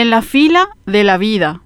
en la fila de la vida.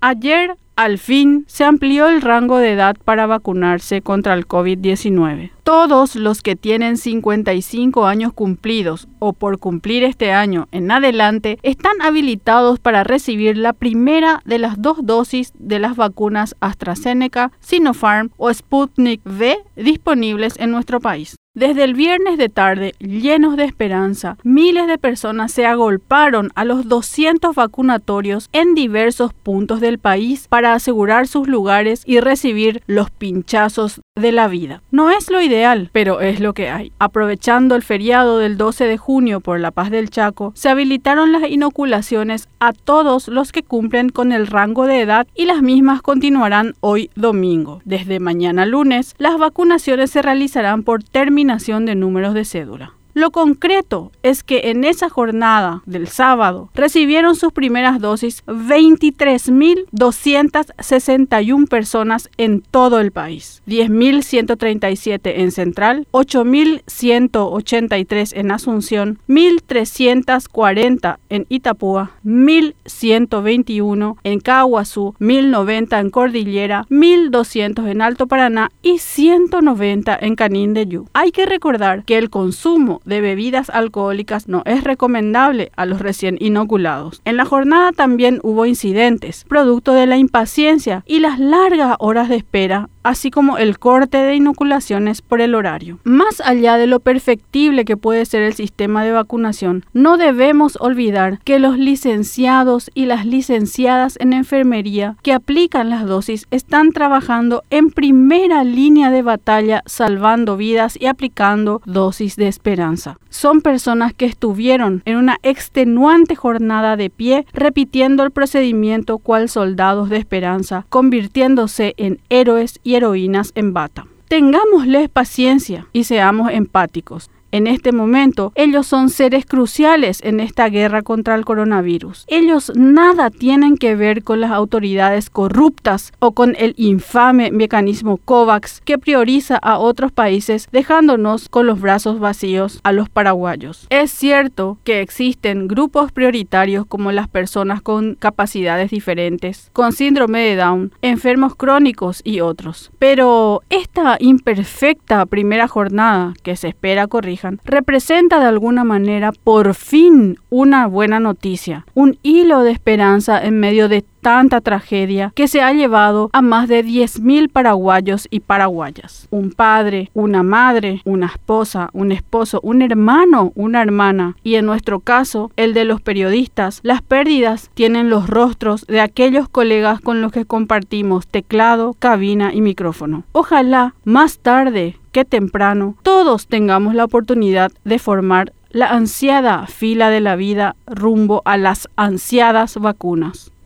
Ayer al fin se amplió el rango de edad para vacunarse contra el COVID-19. Todos los que tienen 55 años cumplidos o por cumplir este año en adelante están habilitados para recibir la primera de las dos dosis de las vacunas AstraZeneca, Sinopharm o Sputnik V disponibles en nuestro país. Desde el viernes de tarde, llenos de esperanza, miles de personas se agolparon a los 200 vacunatorios en diversos puntos del país para asegurar sus lugares y recibir los pinchazos de la vida. No es lo ideal, pero es lo que hay. Aprovechando el feriado del 12 de junio por la paz del Chaco, se habilitaron las inoculaciones a todos los que cumplen con el rango de edad y las mismas continuarán hoy domingo. Desde mañana lunes, las vacunaciones se realizarán por terminación de números de cédula. Lo concreto es que en esa jornada del sábado recibieron sus primeras dosis 23.261 personas en todo el país, 10.137 en Central, 8.183 en Asunción, 1.340 en Itapúa, 1.121 en Caguazú, 1.090 en Cordillera, 1.200 en Alto Paraná y 190 en Canín de Yu. Hay que recordar que el consumo de bebidas alcohólicas no es recomendable a los recién inoculados. En la jornada también hubo incidentes, producto de la impaciencia y las largas horas de espera así como el corte de inoculaciones por el horario. Más allá de lo perfectible que puede ser el sistema de vacunación, no debemos olvidar que los licenciados y las licenciadas en enfermería que aplican las dosis están trabajando en primera línea de batalla salvando vidas y aplicando dosis de esperanza. Son personas que estuvieron en una extenuante jornada de pie repitiendo el procedimiento cual soldados de esperanza, convirtiéndose en héroes y heroínas en bata. Tengámosles paciencia y seamos empáticos en este momento, ellos son seres cruciales en esta guerra contra el coronavirus. Ellos nada tienen que ver con las autoridades corruptas o con el infame mecanismo COVAX que prioriza a otros países dejándonos con los brazos vacíos a los paraguayos. Es cierto que existen grupos prioritarios como las personas con capacidades diferentes, con síndrome de Down, enfermos crónicos y otros. Pero esta imperfecta primera jornada que se espera corrija representa de alguna manera por fin una buena noticia, un hilo de esperanza en medio de tanta tragedia que se ha llevado a más de 10.000 paraguayos y paraguayas. Un padre, una madre, una esposa, un esposo, un hermano, una hermana. Y en nuestro caso, el de los periodistas, las pérdidas tienen los rostros de aquellos colegas con los que compartimos teclado, cabina y micrófono. Ojalá más tarde que temprano todos tengamos la oportunidad de formar la ansiada fila de la vida rumbo a las ansiadas vacunas.